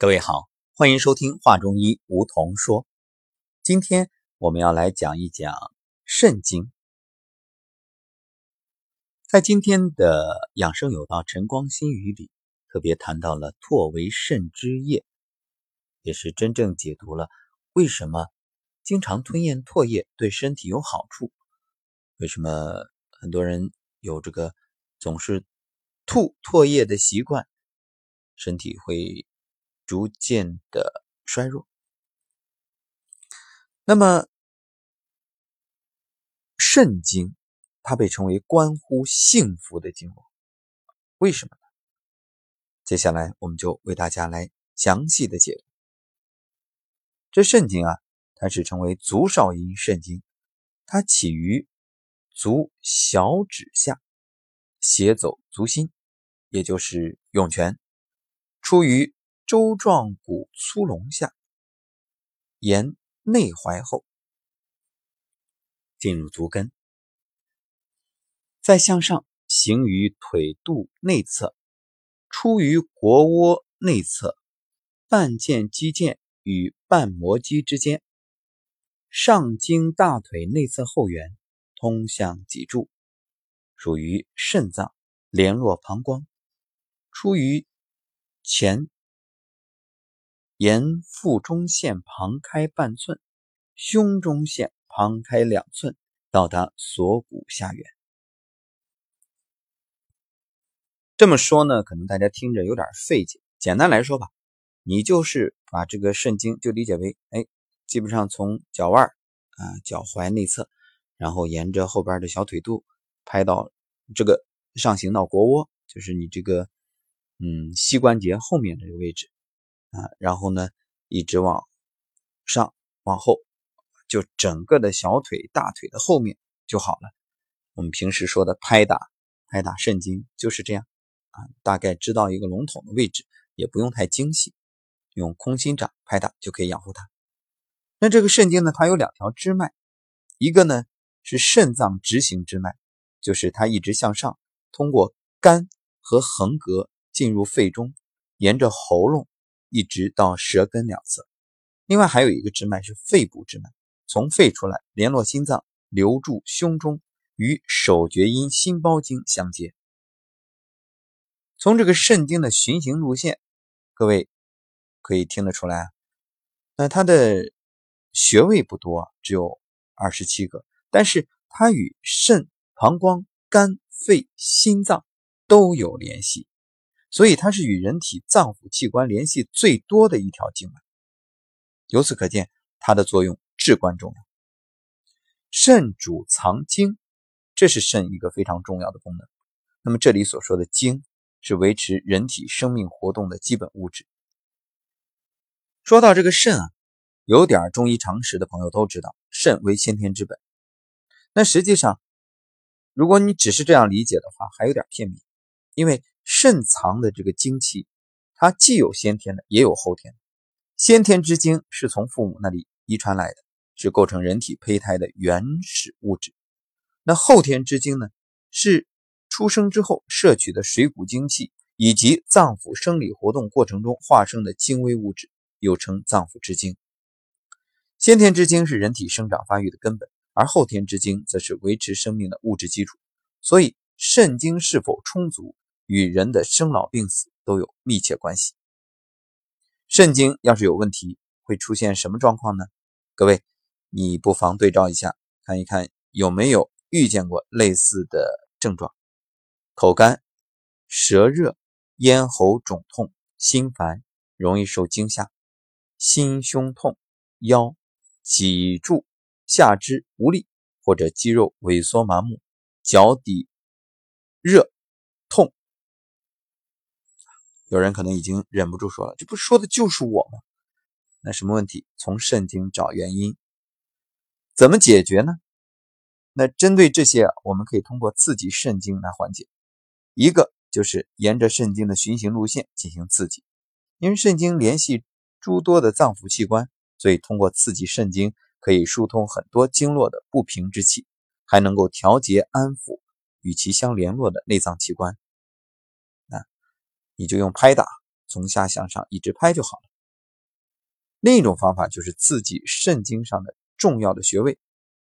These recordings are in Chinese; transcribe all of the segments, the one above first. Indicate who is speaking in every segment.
Speaker 1: 各位好，欢迎收听《话中医》，梧桐说。今天我们要来讲一讲肾经。在今天的养生有道晨光新语里，特别谈到了唾为肾之液，也是真正解读了为什么经常吞咽唾液对身体有好处。为什么很多人有这个总是吐唾液的习惯，身体会？逐渐的衰弱。那么，肾经它被称为关乎幸福的经络，为什么呢？接下来我们就为大家来详细的解读。这肾经啊，它是称为足少阴肾经，它起于足小指下，斜走足心，也就是涌泉，出于。周状骨粗隆下，沿内踝后进入足跟，再向上行于腿肚内侧，出于腘窝内侧半腱肌腱与半膜肌之间，上经大腿内侧后缘，通向脊柱，属于肾脏，联络膀胱，出于前。沿腹中线旁开半寸，胸中线旁开两寸，到达锁骨下缘。这么说呢，可能大家听着有点费解。简单来说吧，你就是把这个肾经就理解为，哎，基本上从脚腕啊、脚踝内侧，然后沿着后边的小腿肚拍到这个上行到腘窝，就是你这个嗯膝关节后面这个位置。啊，然后呢，一直往上、往后，就整个的小腿、大腿的后面就好了。我们平时说的拍打、拍打肾经就是这样啊，大概知道一个笼统的位置，也不用太精细，用空心掌拍打就可以养护它。那这个肾经呢，它有两条支脉，一个呢是肾脏直行支脉，就是它一直向上，通过肝和横膈进入肺中，沿着喉咙。一直到舌根两侧，另外还有一个支脉是肺部支脉，从肺出来联络心脏，流注胸中，与手厥阴心包经相接。从这个肾经的循行路线，各位可以听得出来，那它的穴位不多，只有二十七个，但是它与肾、膀胱、肝、肺、心脏都有联系。所以它是与人体脏腑器官联系最多的一条经脉，由此可见它的作用至关重要。肾主藏精，这是肾一个非常重要的功能。那么这里所说的精，是维持人体生命活动的基本物质。说到这个肾啊，有点中医常识的朋友都知道，肾为先天之本。那实际上，如果你只是这样理解的话，还有点片面，因为。肾藏的这个精气，它既有先天的，也有后天的。先天之精是从父母那里遗传来的，是构成人体胚胎的原始物质。那后天之精呢，是出生之后摄取的水谷精气，以及脏腑生理活动过程中化生的精微物质，又称脏腑之精。先天之精是人体生长发育的根本，而后天之精则是维持生命的物质基础。所以，肾精是否充足？与人的生老病死都有密切关系。肾经要是有问题，会出现什么状况呢？各位，你不妨对照一下，看一看有没有遇见过类似的症状：口干、舌热、咽喉肿痛、心烦、容易受惊吓、心胸痛、腰、脊柱、下肢无力或者肌肉萎缩麻木、脚底热痛。有人可能已经忍不住说了：“这不说的就是我吗？”那什么问题？从肾经找原因，怎么解决呢？那针对这些，我们可以通过刺激肾经来缓解。一个就是沿着肾经的循行路线进行刺激，因为肾经联系诸多的脏腑器官，所以通过刺激肾经，可以疏通很多经络的不平之气，还能够调节安抚与其相联络的内脏器官。你就用拍打，从下向上一直拍就好了。另一种方法就是刺激肾经上的重要的穴位，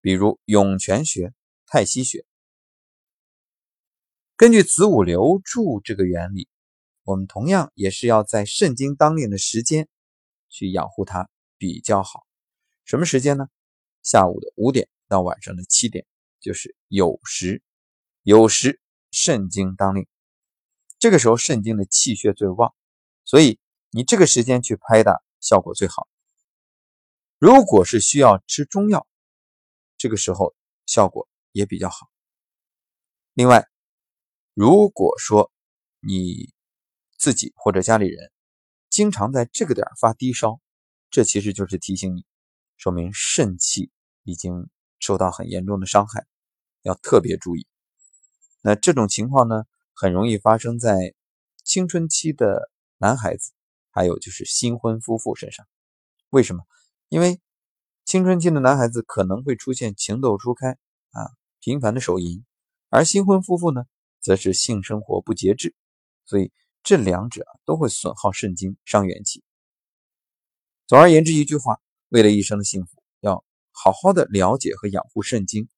Speaker 1: 比如涌泉穴、太溪穴。根据子午流注这个原理，我们同样也是要在肾经当令的时间去养护它比较好。什么时间呢？下午的五点到晚上的七点，就是酉时。酉时肾经当令，这个时候肾经的气血最旺，所以你这个时间去拍打效果最好。如果是需要吃中药，这个时候效果也比较好。另外，如果说你自己或者家里人经常在这个点发低烧，这其实就是提醒你。说明肾气已经受到很严重的伤害，要特别注意。那这种情况呢，很容易发生在青春期的男孩子，还有就是新婚夫妇身上。为什么？因为青春期的男孩子可能会出现情窦初开啊，频繁的手淫，而新婚夫妇呢，则是性生活不节制，所以这两者都会损耗肾精，伤元气。总而言之，一句话。为了一生的幸福，要好好的了解和养护肾精，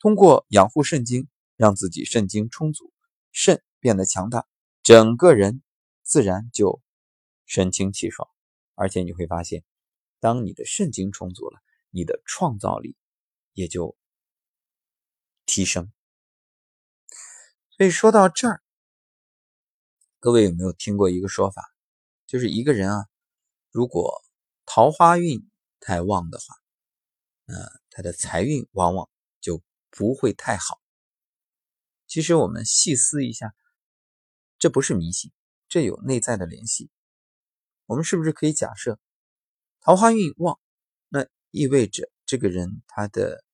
Speaker 1: 通过养护肾精，让自己肾精充足，肾变得强大，整个人自然就神清气爽。而且你会发现，当你的肾精充足了，你的创造力也就提升。所以说到这儿，各位有没有听过一个说法，就是一个人啊，如果桃花运，太旺的话，呃，他的财运往往就不会太好。其实我们细思一下，这不是迷信，这有内在的联系。我们是不是可以假设，桃花运旺，那意味着这个人他的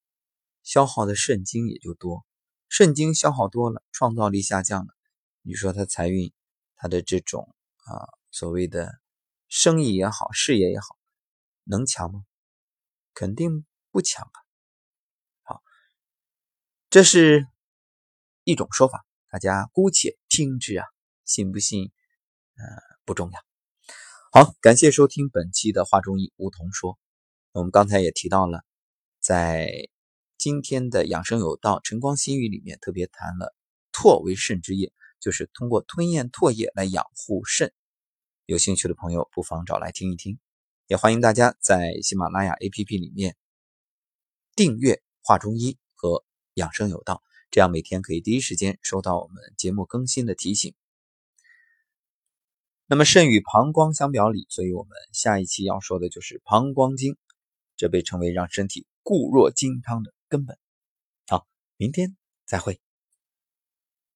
Speaker 1: 消耗的肾精也就多，肾精消耗多了，创造力下降了。你说他财运，他的这种啊所谓的生意也好，事业也好。能强吗？肯定不强啊！好，这是一种说法，大家姑且听之啊，信不信？呃，不重要。好，感谢收听本期的《画中医梧桐说》。我们刚才也提到了，在今天的养生有道晨光新语里面，特别谈了唾为肾之液，就是通过吞咽唾液来养护肾。有兴趣的朋友不妨找来听一听。也欢迎大家在喜马拉雅 APP 里面订阅《画中医》和《养生有道》，这样每天可以第一时间收到我们节目更新的提醒。那么肾与膀胱相表里，所以我们下一期要说的就是膀胱经，这被称为让身体固若金汤的根本。好，明天再会。